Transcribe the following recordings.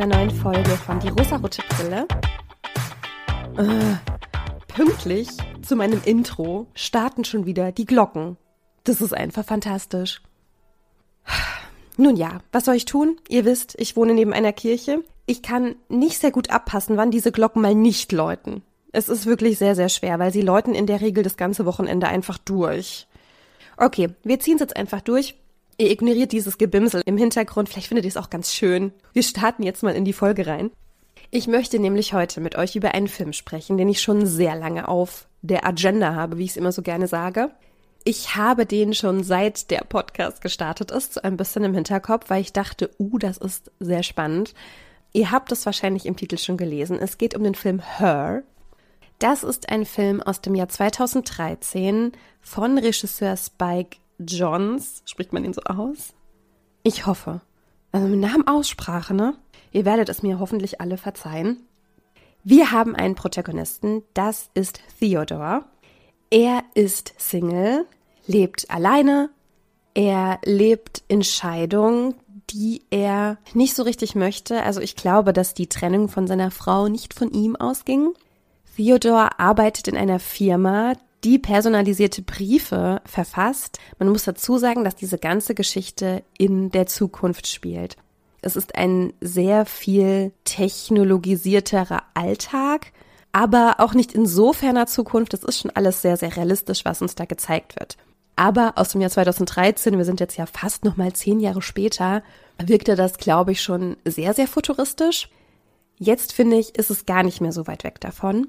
einer neuen Folge von Die rosarote Brille. Äh, pünktlich zu meinem Intro starten schon wieder die Glocken. Das ist einfach fantastisch. Nun ja, was soll ich tun? Ihr wisst, ich wohne neben einer Kirche. Ich kann nicht sehr gut abpassen, wann diese Glocken mal nicht läuten. Es ist wirklich sehr, sehr schwer, weil sie läuten in der Regel das ganze Wochenende einfach durch. Okay, wir ziehen es jetzt einfach durch. Ihr ignoriert dieses Gebimsel im Hintergrund. Vielleicht findet ihr es auch ganz schön. Wir starten jetzt mal in die Folge rein. Ich möchte nämlich heute mit euch über einen Film sprechen, den ich schon sehr lange auf der Agenda habe, wie ich es immer so gerne sage. Ich habe den schon seit der Podcast gestartet ist, so ein bisschen im Hinterkopf, weil ich dachte, uh, das ist sehr spannend. Ihr habt es wahrscheinlich im Titel schon gelesen. Es geht um den Film Her. Das ist ein Film aus dem Jahr 2013 von Regisseur Spike Johns, spricht man ihn so aus? Ich hoffe. Also mit Namenaussprache, ne? Ihr werdet es mir hoffentlich alle verzeihen. Wir haben einen Protagonisten, das ist Theodore. Er ist Single, lebt alleine, er lebt in Scheidung, die er nicht so richtig möchte. Also ich glaube, dass die Trennung von seiner Frau nicht von ihm ausging. Theodore arbeitet in einer Firma, die personalisierte Briefe verfasst. Man muss dazu sagen, dass diese ganze Geschichte in der Zukunft spielt. Es ist ein sehr viel technologisierterer Alltag, aber auch nicht in so ferner Zukunft. Es ist schon alles sehr, sehr realistisch, was uns da gezeigt wird. Aber aus dem Jahr 2013, wir sind jetzt ja fast nochmal zehn Jahre später, wirkte das, glaube ich, schon sehr, sehr futuristisch. Jetzt finde ich, ist es gar nicht mehr so weit weg davon.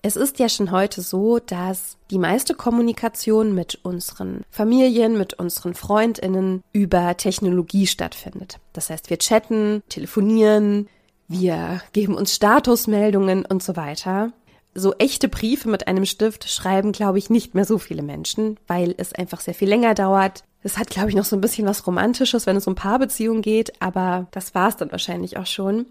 Es ist ja schon heute so, dass die meiste Kommunikation mit unseren Familien, mit unseren Freundinnen über Technologie stattfindet. Das heißt, wir chatten, telefonieren, wir geben uns Statusmeldungen und so weiter. So echte Briefe mit einem Stift schreiben, glaube ich, nicht mehr so viele Menschen, weil es einfach sehr viel länger dauert. Es hat, glaube ich, noch so ein bisschen was Romantisches, wenn es um Paarbeziehungen geht, aber das war es dann wahrscheinlich auch schon.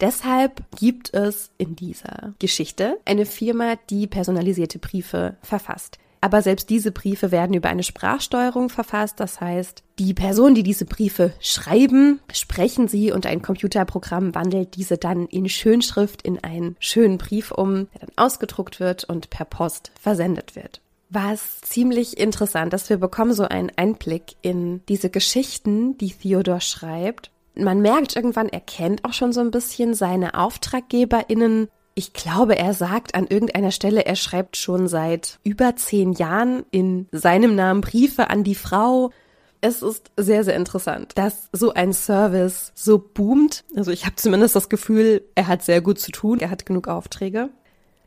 Deshalb gibt es in dieser Geschichte eine Firma, die personalisierte Briefe verfasst. Aber selbst diese Briefe werden über eine Sprachsteuerung verfasst. Das heißt, die Personen, die diese Briefe schreiben, sprechen sie und ein Computerprogramm wandelt diese dann in Schönschrift in einen schönen Brief um, der dann ausgedruckt wird und per Post versendet wird. Was ziemlich interessant ist, wir bekommen so einen Einblick in diese Geschichten, die Theodor schreibt man merkt irgendwann, er kennt auch schon so ein bisschen seine AuftraggeberInnen. Ich glaube, er sagt an irgendeiner Stelle, er schreibt schon seit über zehn Jahren in seinem Namen Briefe an die Frau. Es ist sehr, sehr interessant, dass so ein Service so boomt. Also ich habe zumindest das Gefühl, er hat sehr gut zu tun, er hat genug Aufträge.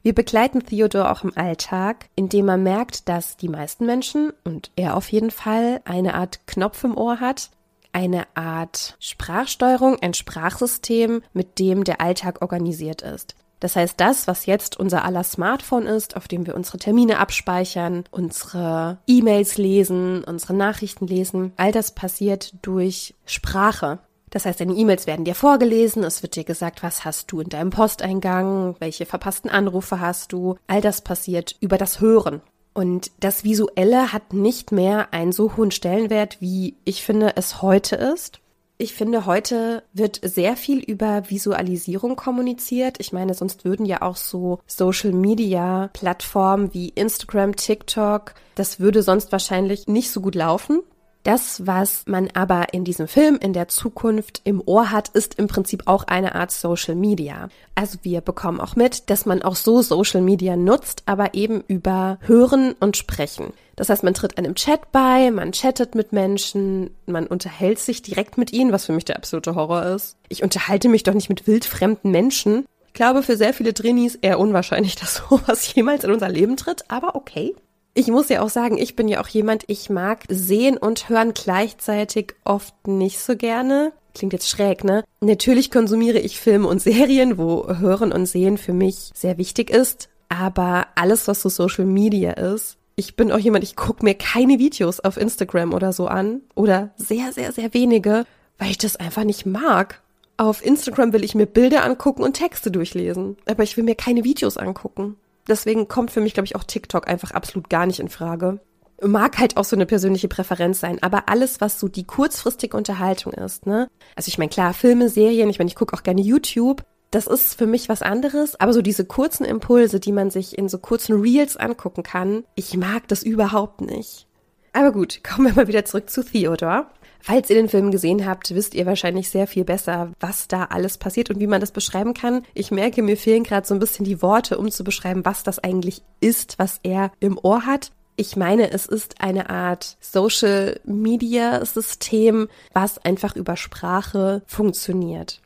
Wir begleiten Theodor auch im Alltag, indem er merkt, dass die meisten Menschen und er auf jeden Fall eine Art Knopf im Ohr hat, eine Art Sprachsteuerung, ein Sprachsystem, mit dem der Alltag organisiert ist. Das heißt, das, was jetzt unser aller Smartphone ist, auf dem wir unsere Termine abspeichern, unsere E-Mails lesen, unsere Nachrichten lesen, all das passiert durch Sprache. Das heißt, deine E-Mails werden dir vorgelesen, es wird dir gesagt, was hast du in deinem Posteingang, welche verpassten Anrufe hast du. All das passiert über das Hören. Und das Visuelle hat nicht mehr einen so hohen Stellenwert, wie ich finde es heute ist. Ich finde, heute wird sehr viel über Visualisierung kommuniziert. Ich meine, sonst würden ja auch so Social-Media-Plattformen wie Instagram, TikTok, das würde sonst wahrscheinlich nicht so gut laufen. Das, was man aber in diesem Film in der Zukunft im Ohr hat, ist im Prinzip auch eine Art Social Media. Also wir bekommen auch mit, dass man auch so Social Media nutzt, aber eben über Hören und Sprechen. Das heißt, man tritt einem Chat bei, man chattet mit Menschen, man unterhält sich direkt mit ihnen, was für mich der absolute Horror ist. Ich unterhalte mich doch nicht mit wildfremden Menschen. Ich glaube, für sehr viele Trainees eher unwahrscheinlich, dass sowas jemals in unser Leben tritt, aber okay. Ich muss ja auch sagen, ich bin ja auch jemand, ich mag sehen und hören gleichzeitig oft nicht so gerne. Klingt jetzt schräg, ne? Natürlich konsumiere ich Filme und Serien, wo Hören und Sehen für mich sehr wichtig ist. Aber alles, was so Social Media ist, ich bin auch jemand, ich gucke mir keine Videos auf Instagram oder so an. Oder sehr, sehr, sehr wenige, weil ich das einfach nicht mag. Auf Instagram will ich mir Bilder angucken und Texte durchlesen. Aber ich will mir keine Videos angucken. Deswegen kommt für mich, glaube ich, auch TikTok einfach absolut gar nicht in Frage. mag halt auch so eine persönliche Präferenz sein, aber alles, was so die kurzfristige Unterhaltung ist, ne? Also ich meine, klar, Filme, Serien, ich meine, ich gucke auch gerne YouTube, das ist für mich was anderes, aber so diese kurzen Impulse, die man sich in so kurzen Reels angucken kann, ich mag das überhaupt nicht. Aber gut, kommen wir mal wieder zurück zu Theodore. Falls ihr den Film gesehen habt, wisst ihr wahrscheinlich sehr viel besser, was da alles passiert und wie man das beschreiben kann. Ich merke, mir fehlen gerade so ein bisschen die Worte, um zu beschreiben, was das eigentlich ist, was er im Ohr hat. Ich meine, es ist eine Art Social Media System, was einfach über Sprache funktioniert.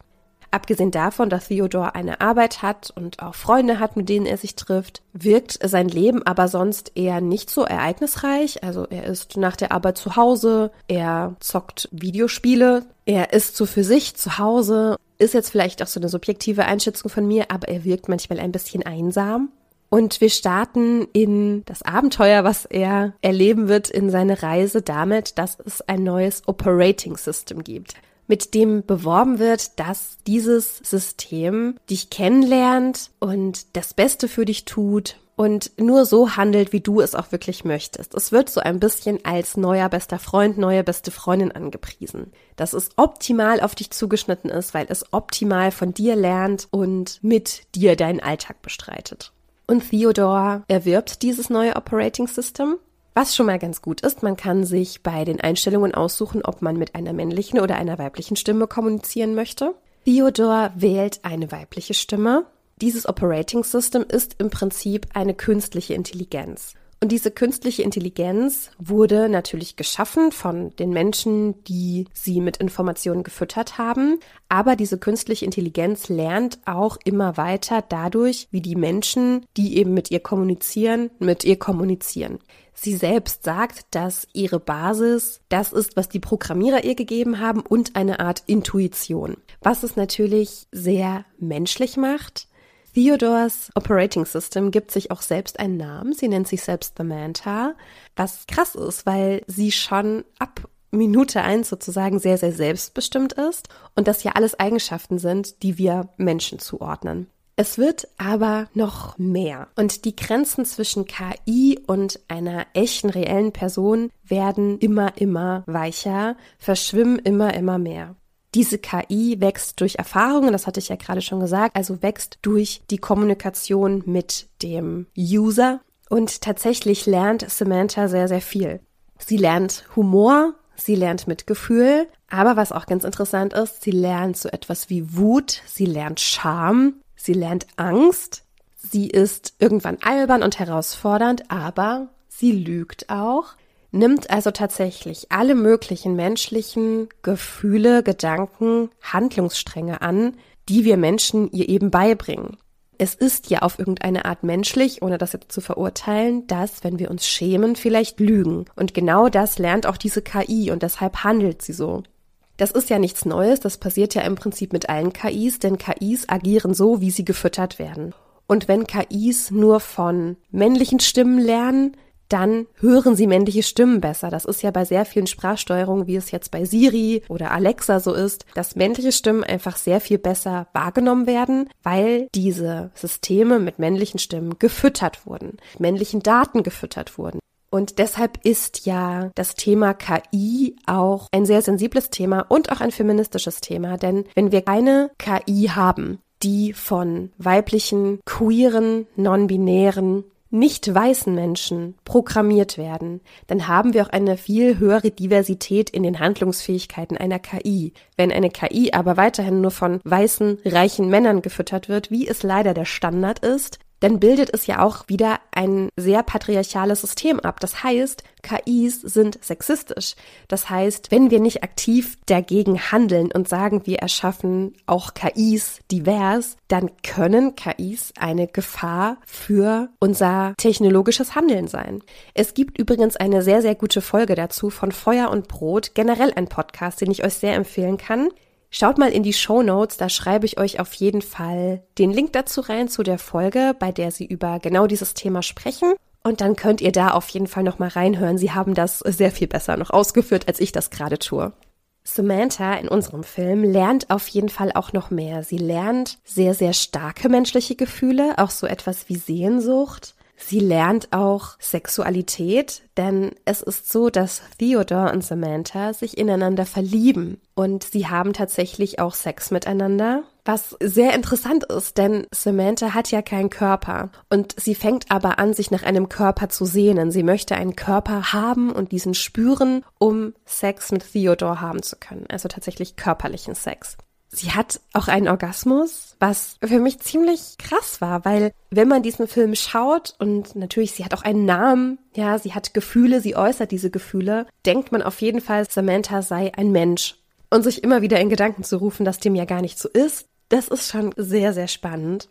Abgesehen davon, dass Theodor eine Arbeit hat und auch Freunde hat, mit denen er sich trifft, wirkt sein Leben aber sonst eher nicht so ereignisreich. Also er ist nach der Arbeit zu Hause, er zockt Videospiele, er ist so für sich zu Hause, ist jetzt vielleicht auch so eine subjektive Einschätzung von mir, aber er wirkt manchmal ein bisschen einsam. Und wir starten in das Abenteuer, was er erleben wird in seine Reise damit, dass es ein neues Operating System gibt mit dem beworben wird, dass dieses System dich kennenlernt und das Beste für dich tut und nur so handelt, wie du es auch wirklich möchtest. Es wird so ein bisschen als neuer bester Freund, neue beste Freundin angepriesen. Dass es optimal auf dich zugeschnitten ist, weil es optimal von dir lernt und mit dir deinen Alltag bestreitet. Und Theodore erwirbt dieses neue Operating System was schon mal ganz gut ist, man kann sich bei den Einstellungen aussuchen, ob man mit einer männlichen oder einer weiblichen Stimme kommunizieren möchte. Theodor wählt eine weibliche Stimme. Dieses Operating System ist im Prinzip eine künstliche Intelligenz. Und diese künstliche Intelligenz wurde natürlich geschaffen von den Menschen, die sie mit Informationen gefüttert haben. Aber diese künstliche Intelligenz lernt auch immer weiter dadurch, wie die Menschen, die eben mit ihr kommunizieren, mit ihr kommunizieren. Sie selbst sagt, dass ihre Basis das ist, was die Programmierer ihr gegeben haben und eine Art Intuition. Was es natürlich sehr menschlich macht. Theodors Operating System gibt sich auch selbst einen Namen. Sie nennt sich selbst Samantha, was krass ist, weil sie schon ab Minute eins sozusagen sehr, sehr selbstbestimmt ist und das ja alles Eigenschaften sind, die wir Menschen zuordnen. Es wird aber noch mehr. Und die Grenzen zwischen KI und einer echten, reellen Person werden immer, immer weicher, verschwimmen immer, immer mehr. Diese KI wächst durch Erfahrungen, das hatte ich ja gerade schon gesagt, also wächst durch die Kommunikation mit dem User. Und tatsächlich lernt Samantha sehr, sehr viel. Sie lernt Humor, sie lernt Mitgefühl, aber was auch ganz interessant ist, sie lernt so etwas wie Wut, sie lernt Scham, Sie lernt Angst. Sie ist irgendwann albern und herausfordernd, aber sie lügt auch, nimmt also tatsächlich alle möglichen menschlichen Gefühle, Gedanken, Handlungsstränge an, die wir Menschen ihr eben beibringen. Es ist ja auf irgendeine Art menschlich, ohne das jetzt zu verurteilen, dass, wenn wir uns schämen, vielleicht lügen. Und genau das lernt auch diese KI und deshalb handelt sie so. Das ist ja nichts Neues, das passiert ja im Prinzip mit allen KIs, denn KIs agieren so, wie sie gefüttert werden. Und wenn KIs nur von männlichen Stimmen lernen, dann hören sie männliche Stimmen besser. Das ist ja bei sehr vielen Sprachsteuerungen, wie es jetzt bei Siri oder Alexa so ist, dass männliche Stimmen einfach sehr viel besser wahrgenommen werden, weil diese Systeme mit männlichen Stimmen gefüttert wurden, männlichen Daten gefüttert wurden. Und deshalb ist ja das Thema KI auch ein sehr sensibles Thema und auch ein feministisches Thema. Denn wenn wir keine KI haben, die von weiblichen, queeren, non-binären, nicht weißen Menschen programmiert werden, dann haben wir auch eine viel höhere Diversität in den Handlungsfähigkeiten einer KI. Wenn eine KI aber weiterhin nur von weißen, reichen Männern gefüttert wird, wie es leider der Standard ist, dann bildet es ja auch wieder ein sehr patriarchales System ab. Das heißt, KIs sind sexistisch. Das heißt, wenn wir nicht aktiv dagegen handeln und sagen, wir erschaffen auch KIs divers, dann können KIs eine Gefahr für unser technologisches Handeln sein. Es gibt übrigens eine sehr, sehr gute Folge dazu von Feuer und Brot, generell ein Podcast, den ich euch sehr empfehlen kann. Schaut mal in die Show Notes, da schreibe ich euch auf jeden Fall den Link dazu rein zu der Folge, bei der sie über genau dieses Thema sprechen. Und dann könnt ihr da auf jeden Fall noch mal reinhören. Sie haben das sehr viel besser noch ausgeführt, als ich das gerade tue. Samantha in unserem Film lernt auf jeden Fall auch noch mehr. Sie lernt sehr, sehr starke menschliche Gefühle, auch so etwas wie Sehnsucht. Sie lernt auch Sexualität, denn es ist so, dass Theodore und Samantha sich ineinander verlieben und sie haben tatsächlich auch Sex miteinander. Was sehr interessant ist, denn Samantha hat ja keinen Körper und sie fängt aber an, sich nach einem Körper zu sehnen. Sie möchte einen Körper haben und diesen spüren, um Sex mit Theodore haben zu können. Also tatsächlich körperlichen Sex. Sie hat auch einen Orgasmus, was für mich ziemlich krass war, weil wenn man diesen Film schaut und natürlich, sie hat auch einen Namen, ja, sie hat Gefühle, sie äußert diese Gefühle, denkt man auf jeden Fall, Samantha sei ein Mensch. Und sich immer wieder in Gedanken zu rufen, dass dem ja gar nicht so ist, das ist schon sehr, sehr spannend.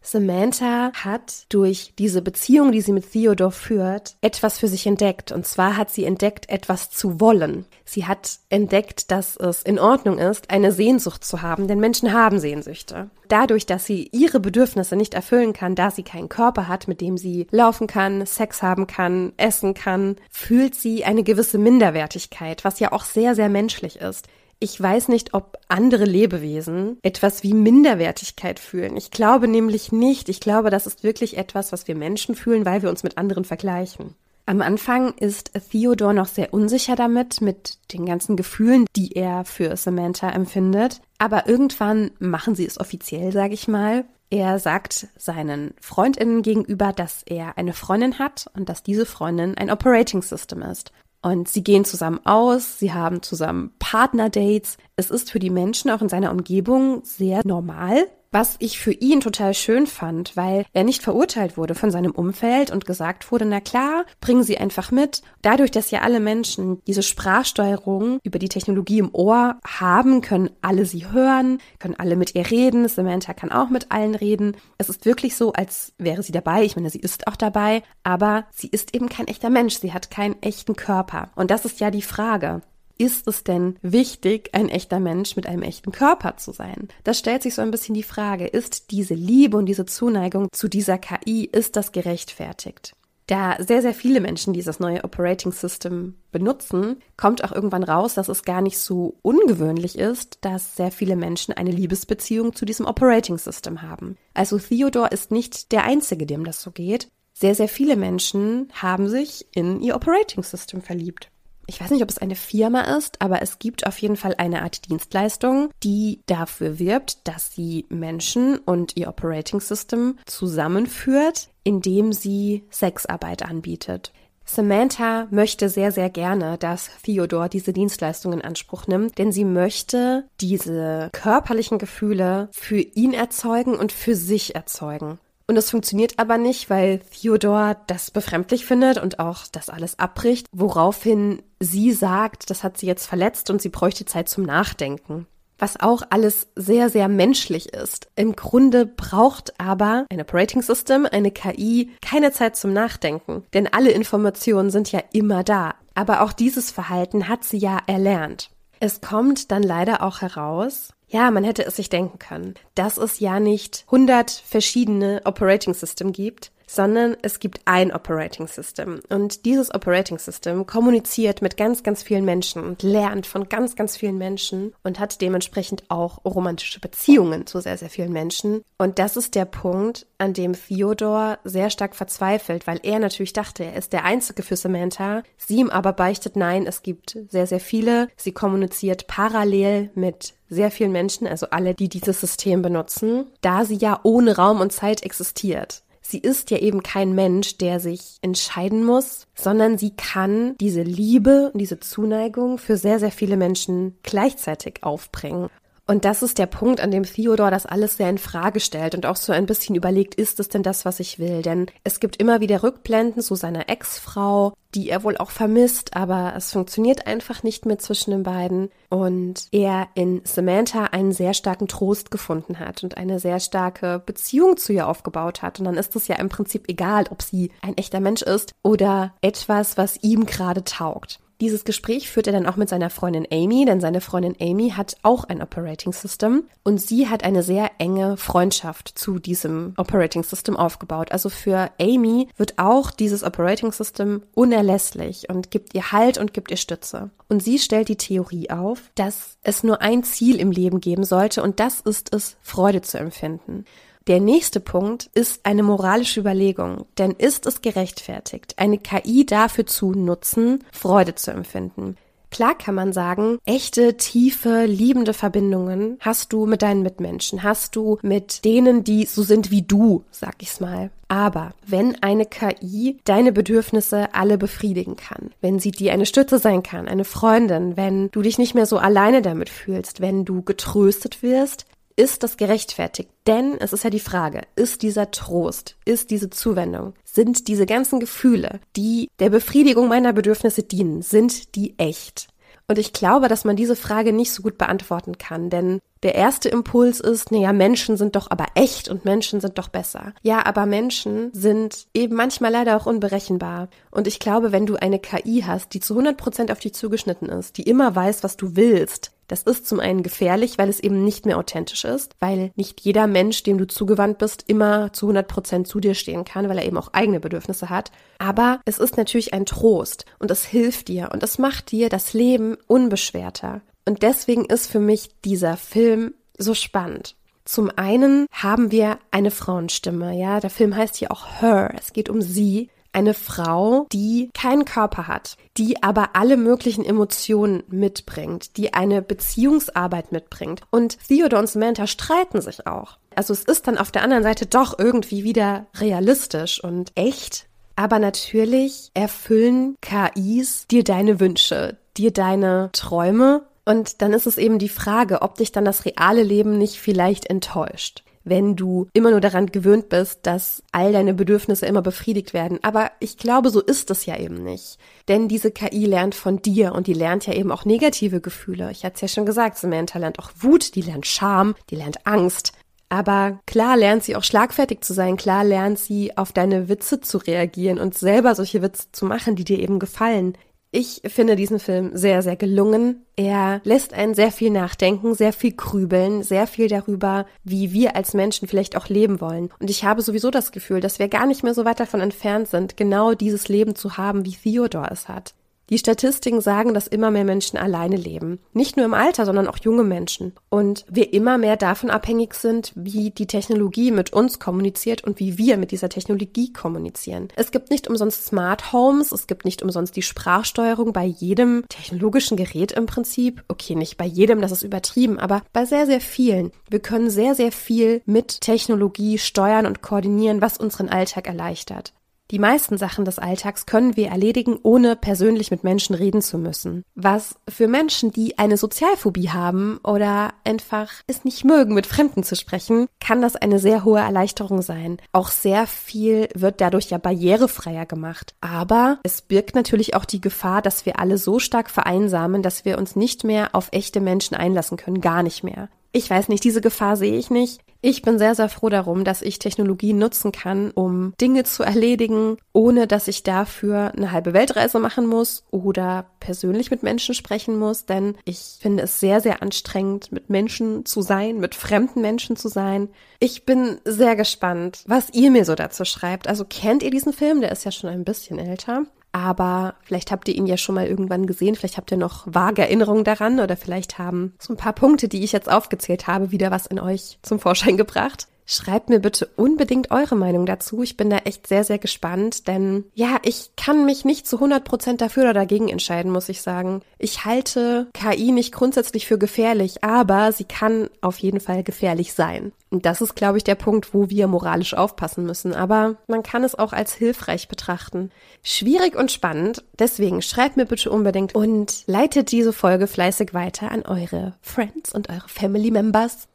Samantha hat durch diese Beziehung, die sie mit Theodore führt, etwas für sich entdeckt. Und zwar hat sie entdeckt, etwas zu wollen. Sie hat entdeckt, dass es in Ordnung ist, eine Sehnsucht zu haben, denn Menschen haben Sehnsüchte. Dadurch, dass sie ihre Bedürfnisse nicht erfüllen kann, da sie keinen Körper hat, mit dem sie laufen kann, Sex haben kann, essen kann, fühlt sie eine gewisse Minderwertigkeit, was ja auch sehr, sehr menschlich ist. Ich weiß nicht, ob andere Lebewesen etwas wie Minderwertigkeit fühlen. Ich glaube nämlich nicht. Ich glaube, das ist wirklich etwas, was wir Menschen fühlen, weil wir uns mit anderen vergleichen. Am Anfang ist Theodore noch sehr unsicher damit, mit den ganzen Gefühlen, die er für Samantha empfindet. Aber irgendwann machen sie es offiziell, sage ich mal. Er sagt seinen Freundinnen gegenüber, dass er eine Freundin hat und dass diese Freundin ein Operating System ist. Und sie gehen zusammen aus, sie haben zusammen Partnerdates. Es ist für die Menschen auch in seiner Umgebung sehr normal, was ich für ihn total schön fand, weil er nicht verurteilt wurde von seinem Umfeld und gesagt wurde, na klar, bringen Sie einfach mit. Dadurch, dass ja alle Menschen diese Sprachsteuerung über die Technologie im Ohr haben, können alle sie hören, können alle mit ihr reden. Samantha kann auch mit allen reden. Es ist wirklich so, als wäre sie dabei. Ich meine, sie ist auch dabei, aber sie ist eben kein echter Mensch. Sie hat keinen echten Körper. Und das ist ja die Frage ist es denn wichtig, ein echter Mensch mit einem echten Körper zu sein? Das stellt sich so ein bisschen die Frage, ist diese Liebe und diese Zuneigung zu dieser KI, ist das gerechtfertigt? Da sehr, sehr viele Menschen dieses neue Operating System benutzen, kommt auch irgendwann raus, dass es gar nicht so ungewöhnlich ist, dass sehr viele Menschen eine Liebesbeziehung zu diesem Operating System haben. Also Theodore ist nicht der Einzige, dem das so geht. Sehr, sehr viele Menschen haben sich in ihr Operating System verliebt ich weiß nicht, ob es eine Firma ist, aber es gibt auf jeden Fall eine Art Dienstleistung, die dafür wirbt, dass sie Menschen und ihr Operating System zusammenführt, indem sie Sexarbeit anbietet. Samantha möchte sehr, sehr gerne, dass Theodore diese Dienstleistung in Anspruch nimmt, denn sie möchte diese körperlichen Gefühle für ihn erzeugen und für sich erzeugen. Und es funktioniert aber nicht, weil Theodor das befremdlich findet und auch das alles abbricht, woraufhin sie sagt, das hat sie jetzt verletzt und sie bräuchte Zeit zum Nachdenken. Was auch alles sehr, sehr menschlich ist. Im Grunde braucht aber ein Operating System, eine KI, keine Zeit zum Nachdenken. Denn alle Informationen sind ja immer da. Aber auch dieses Verhalten hat sie ja erlernt. Es kommt dann leider auch heraus, ja, man hätte es sich denken können, dass es ja nicht 100 verschiedene Operating System gibt, sondern es gibt ein Operating System. Und dieses Operating System kommuniziert mit ganz, ganz vielen Menschen und lernt von ganz, ganz vielen Menschen und hat dementsprechend auch romantische Beziehungen zu sehr, sehr vielen Menschen. Und das ist der Punkt, an dem Theodor sehr stark verzweifelt, weil er natürlich dachte, er ist der Einzige für Samantha. Sie ihm aber beichtet, nein, es gibt sehr, sehr viele. Sie kommuniziert parallel mit sehr vielen Menschen, also alle, die dieses System benutzen, da sie ja ohne Raum und Zeit existiert. Sie ist ja eben kein Mensch, der sich entscheiden muss, sondern sie kann diese Liebe und diese Zuneigung für sehr, sehr viele Menschen gleichzeitig aufbringen. Und das ist der Punkt, an dem Theodor das alles sehr in Frage stellt und auch so ein bisschen überlegt, ist es denn das, was ich will? Denn es gibt immer wieder Rückblenden zu seiner Ex-Frau, die er wohl auch vermisst, aber es funktioniert einfach nicht mehr zwischen den beiden und er in Samantha einen sehr starken Trost gefunden hat und eine sehr starke Beziehung zu ihr aufgebaut hat. Und dann ist es ja im Prinzip egal, ob sie ein echter Mensch ist oder etwas, was ihm gerade taugt. Dieses Gespräch führt er dann auch mit seiner Freundin Amy, denn seine Freundin Amy hat auch ein Operating System und sie hat eine sehr enge Freundschaft zu diesem Operating System aufgebaut. Also für Amy wird auch dieses Operating System unerlässlich und gibt ihr Halt und gibt ihr Stütze. Und sie stellt die Theorie auf, dass es nur ein Ziel im Leben geben sollte und das ist es, Freude zu empfinden. Der nächste Punkt ist eine moralische Überlegung. Denn ist es gerechtfertigt, eine KI dafür zu nutzen, Freude zu empfinden? Klar kann man sagen, echte, tiefe, liebende Verbindungen hast du mit deinen Mitmenschen, hast du mit denen, die so sind wie du, sag ich's mal. Aber wenn eine KI deine Bedürfnisse alle befriedigen kann, wenn sie dir eine Stütze sein kann, eine Freundin, wenn du dich nicht mehr so alleine damit fühlst, wenn du getröstet wirst, ist das gerechtfertigt? Denn es ist ja die Frage, ist dieser Trost, ist diese Zuwendung, sind diese ganzen Gefühle, die der Befriedigung meiner Bedürfnisse dienen, sind die echt? Und ich glaube, dass man diese Frage nicht so gut beantworten kann, denn der erste Impuls ist, naja, Menschen sind doch aber echt und Menschen sind doch besser. Ja, aber Menschen sind eben manchmal leider auch unberechenbar. Und ich glaube, wenn du eine KI hast, die zu 100 Prozent auf dich zugeschnitten ist, die immer weiß, was du willst, das ist zum einen gefährlich, weil es eben nicht mehr authentisch ist, weil nicht jeder Mensch, dem du zugewandt bist, immer zu 100 Prozent zu dir stehen kann, weil er eben auch eigene Bedürfnisse hat. Aber es ist natürlich ein Trost und es hilft dir und es macht dir das Leben unbeschwerter. Und deswegen ist für mich dieser Film so spannend. Zum einen haben wir eine Frauenstimme, ja. Der Film heißt hier auch Her. Es geht um sie. Eine Frau, die keinen Körper hat, die aber alle möglichen Emotionen mitbringt, die eine Beziehungsarbeit mitbringt. Und Theodore und Samantha streiten sich auch. Also es ist dann auf der anderen Seite doch irgendwie wieder realistisch und echt. Aber natürlich erfüllen KIs dir deine Wünsche, dir deine Träume und dann ist es eben die Frage, ob dich dann das reale Leben nicht vielleicht enttäuscht wenn du immer nur daran gewöhnt bist, dass all deine Bedürfnisse immer befriedigt werden. Aber ich glaube, so ist es ja eben nicht. Denn diese KI lernt von dir und die lernt ja eben auch negative Gefühle. Ich hatte es ja schon gesagt, Samantha lernt auch Wut, die lernt Scham, die lernt Angst. Aber klar lernt sie auch schlagfertig zu sein, klar lernt sie auf deine Witze zu reagieren und selber solche Witze zu machen, die dir eben gefallen. Ich finde diesen Film sehr, sehr gelungen. Er lässt einen sehr viel nachdenken, sehr viel grübeln, sehr viel darüber, wie wir als Menschen vielleicht auch leben wollen. Und ich habe sowieso das Gefühl, dass wir gar nicht mehr so weit davon entfernt sind, genau dieses Leben zu haben, wie Theodor es hat. Die Statistiken sagen, dass immer mehr Menschen alleine leben. Nicht nur im Alter, sondern auch junge Menschen. Und wir immer mehr davon abhängig sind, wie die Technologie mit uns kommuniziert und wie wir mit dieser Technologie kommunizieren. Es gibt nicht umsonst Smart Homes, es gibt nicht umsonst die Sprachsteuerung bei jedem technologischen Gerät im Prinzip. Okay, nicht bei jedem, das ist übertrieben, aber bei sehr, sehr vielen. Wir können sehr, sehr viel mit Technologie steuern und koordinieren, was unseren Alltag erleichtert. Die meisten Sachen des Alltags können wir erledigen, ohne persönlich mit Menschen reden zu müssen. Was für Menschen, die eine Sozialphobie haben oder einfach es nicht mögen, mit Fremden zu sprechen, kann das eine sehr hohe Erleichterung sein. Auch sehr viel wird dadurch ja barrierefreier gemacht. Aber es birgt natürlich auch die Gefahr, dass wir alle so stark vereinsamen, dass wir uns nicht mehr auf echte Menschen einlassen können, gar nicht mehr. Ich weiß nicht, diese Gefahr sehe ich nicht. Ich bin sehr, sehr froh darum, dass ich Technologie nutzen kann, um Dinge zu erledigen, ohne dass ich dafür eine halbe Weltreise machen muss oder persönlich mit Menschen sprechen muss, denn ich finde es sehr, sehr anstrengend, mit Menschen zu sein, mit fremden Menschen zu sein. Ich bin sehr gespannt, was ihr mir so dazu schreibt. Also kennt ihr diesen Film? Der ist ja schon ein bisschen älter aber vielleicht habt ihr ihn ja schon mal irgendwann gesehen, vielleicht habt ihr noch vage Erinnerungen daran oder vielleicht haben so ein paar Punkte, die ich jetzt aufgezählt habe, wieder was in euch zum Vorschein gebracht. Schreibt mir bitte unbedingt eure Meinung dazu. Ich bin da echt sehr, sehr gespannt, denn ja, ich kann mich nicht zu 100 Prozent dafür oder dagegen entscheiden, muss ich sagen. Ich halte KI nicht grundsätzlich für gefährlich, aber sie kann auf jeden Fall gefährlich sein. Und das ist, glaube ich, der Punkt, wo wir moralisch aufpassen müssen. Aber man kann es auch als hilfreich betrachten. Schwierig und spannend. Deswegen schreibt mir bitte unbedingt und leitet diese Folge fleißig weiter an eure Friends und eure Family Members.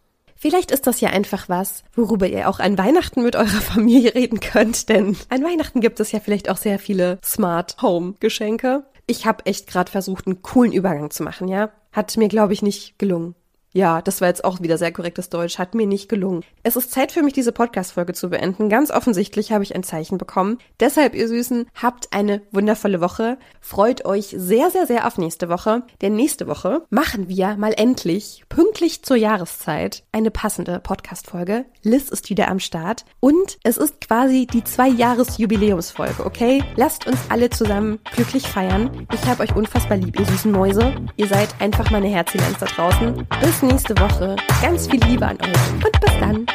Vielleicht ist das ja einfach was, worüber ihr auch an Weihnachten mit eurer Familie reden könnt, denn an Weihnachten gibt es ja vielleicht auch sehr viele Smart Home Geschenke. Ich habe echt gerade versucht, einen coolen Übergang zu machen, ja? Hat mir, glaube ich, nicht gelungen. Ja, das war jetzt auch wieder sehr korrektes Deutsch, hat mir nicht gelungen. Es ist Zeit für mich, diese Podcast-Folge zu beenden. Ganz offensichtlich habe ich ein Zeichen bekommen. Deshalb, ihr Süßen, habt eine wundervolle Woche. Freut euch sehr, sehr, sehr auf nächste Woche. Denn nächste Woche machen wir mal endlich, pünktlich zur Jahreszeit, eine passende Podcast-Folge. Liz ist wieder am Start. Und es ist quasi die Zwei-Jahres-Jubiläumsfolge, okay? Lasst uns alle zusammen glücklich feiern. Ich habe euch unfassbar lieb, ihr süßen Mäuse. Ihr seid einfach meine Herzchen da draußen. Bis nächste Woche. Ganz viel Liebe an euch und bis dann.